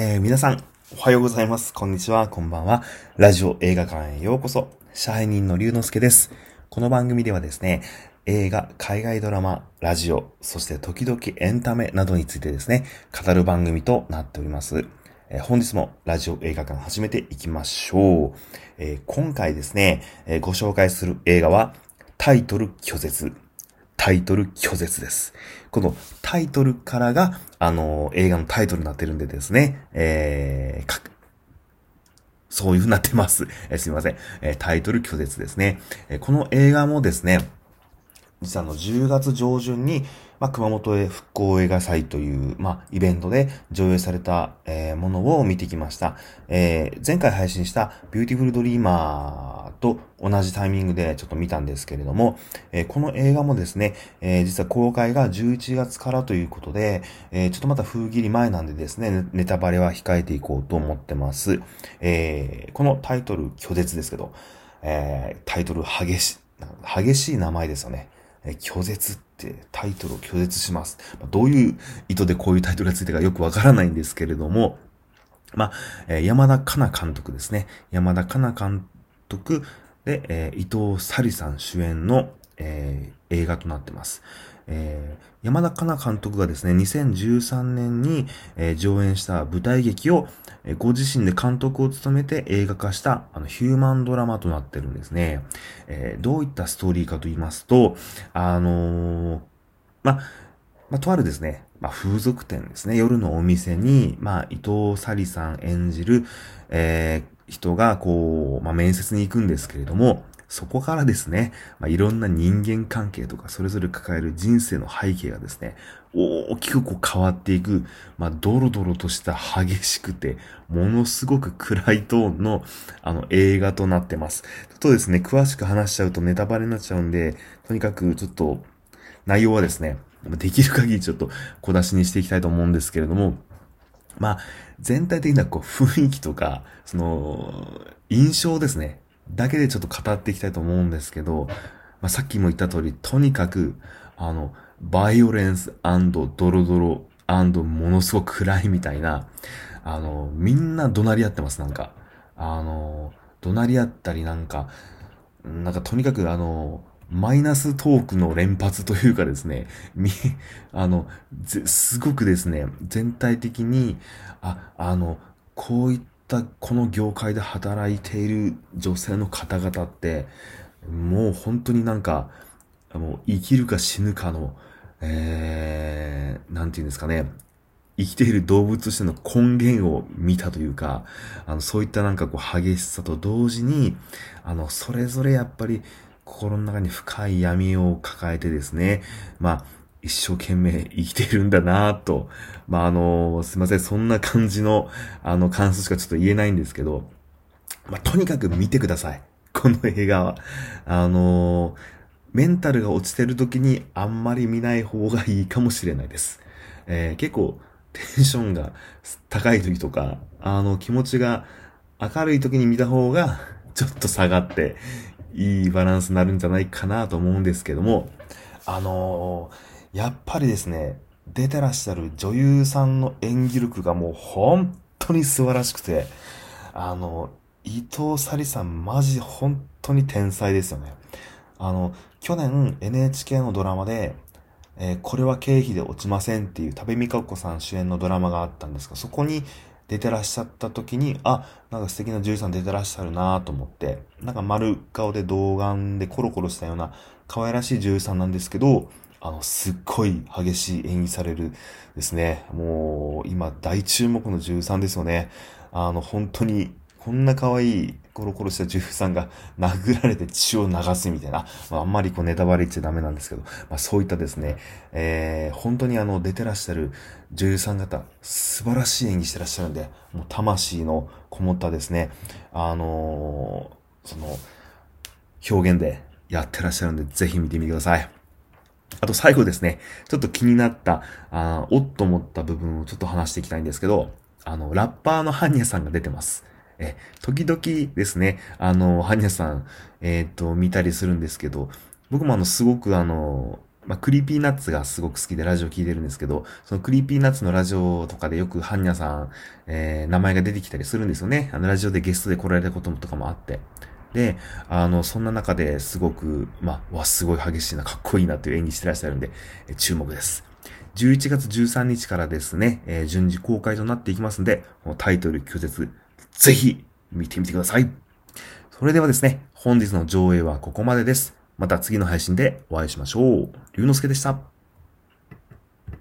えー、皆さん、おはようございます。こんにちは、こんばんは。ラジオ映画館へようこそ。支配人の龍之介です。この番組ではですね、映画、海外ドラマ、ラジオ、そして時々エンタメなどについてですね、語る番組となっております。えー本日もラジオ映画館始めていきましょう。えー今回ですね、えご紹介する映画は、タイトル拒絶。タイトル拒絶です。このタイトルからが、あの、映画のタイトルになってるんでですね、えー、そういう風になってます。えーすみません。えータイトル拒絶ですね。えーこの映画もですね、実はあの、10月上旬に、まあ、熊本へ復興映画祭という、まあ、イベントで上映された、えーものを見てきました。えー前回配信したビューティフルドリーマーと同じタイミングでちょっと見たんですけれども、えーこの映画もですね、えー実は公開が11月からということで、えーちょっとまた風切り前なんでですね、ネタバレは控えていこうと思ってます。えこのタイトル拒絶ですけど、えタイトル激し、激しい名前ですよね。え拒絶ってタイトルを拒絶します。どういう意図でこういうタイトルがついたかよくわからないんですけれども、まあ、山田香奈監督ですね。山田香奈監督督で、えー伊藤沙莉さん主演の、えー映画となってます。えー山田香奈監督がですね、2013年に、えー上演した舞台劇を、えーご自身で監督を務めて映画化したあのヒューマンドラマとなってるんですね。えーどういったストーリーかと言いますと、あのーま、まあ、とあるですね、ま、風俗店ですね、夜のお店に、まあ、伊藤沙莉さん演じる、えー人が、こう、まあ、面接に行くんですけれども、そこからですね、まあ、いろんな人間関係とか、それぞれ抱える人生の背景がですね、大きくこう変わっていく、まあ、ドロドロとした激しくて、ものすごく暗いトーンの、あの、映画となってます。ちょっとですね、詳しく話しちゃうとネタバレになっちゃうんで、とにかくちょっと、内容はですね、できる限りちょっと小出しにしていきたいと思うんですけれども、まあ、全体的なこう雰囲気とか、その、印象ですね。だけでちょっと語っていきたいと思うんですけど、まあ、さっきも言った通り、とにかく、あの、バイオレンスドロドロものすごく暗いみたいな、あの、みんな怒鳴り合ってます、なんか。あの、怒鳴り合ったりなんか、なんかとにかくあの、マイナストークの連発というかですね、み、あの、すごくですね、全体的に、あ、あの、こういったこの業界で働いている女性の方々って、もう本当になんか、もう生きるか死ぬかの、えー、なんていうんですかね、生きている動物としての根源を見たというか、あの、そういったなんかこう激しさと同時に、あの、それぞれやっぱり心の中に深い闇を抱えてですね、まあ、一生懸命生きているんだなぁと、まあ、あの、すいません、そんな感じの、あの、感想しかちょっと言えないんですけど、まあ、とにかく見てください。この映画は。あの、メンタルが落ちてる時にあんまり見ない方がいいかもしれないです。えー結構テンションが高い時とか、あの気持ちが明るい時に見た方がちょっと下がっていいバランスになるんじゃないかなと思うんですけども、あのーやっぱりですね、出てらっしゃる女優さんの演技力がもう本当に素晴らしくて、あの、伊藤沙莉さんマジ本当に天才ですよね。あの、去年 NHK のドラマで、えーこれは経費で落ちませんっていう多部未華子さん主演のドラマがあったんですが、そこに出てらっしゃった時に、あ、なんか素敵な獣医さん出てらっしゃるなと思って、なんか丸顔で童顔でコロコロしたような可愛らしい獣医さんなんですけど、あの、すっごい激しい演技されるですね。もう、今大注目の獣医さんですよね。あの、本当に、こんな可愛いコロコロした女優さんが殴られて血を流すみたいな、まあ、あんまりこうネタバレ言っちゃダメなんですけど、まあ、そういったですね、えー、本当にあの出てらっしゃる女優さん方、素晴らしい演技してらっしゃるんで、もう魂のこもったですね、あのーその、表現でやってらっしゃるんで、ぜひ見てみてください。あと最後ですね、ちょっと気になった、あおっと思った部分をちょっと話していきたいんですけど、あの、ラッパーのハンニャさんが出てます。え、時々ですね、あの、ハニャさん、えっ、と、見たりするんですけど、僕もあの、すごくあの、まあ、 Creepy Nuts がすごく好きでラジオ聞いてるんですけど、その Creepy Nuts のラジオとかでよくハンニャさん、えー、名前が出てきたりするんですよね。あの、ラジオでゲストで来られたこととかもあって。で、あの、そんな中ですごく、まあ、わ、すごい激しいな、かっこいいなっていう演技してらっしゃるんで、え注目です。11月13日からですね、えー、順次公開となっていきますんで、タイトル拒絶、ぜひ見てみてください。それではですね、本日の上映はここまでです。また次の配信でお会いしましょう。龍之介でした。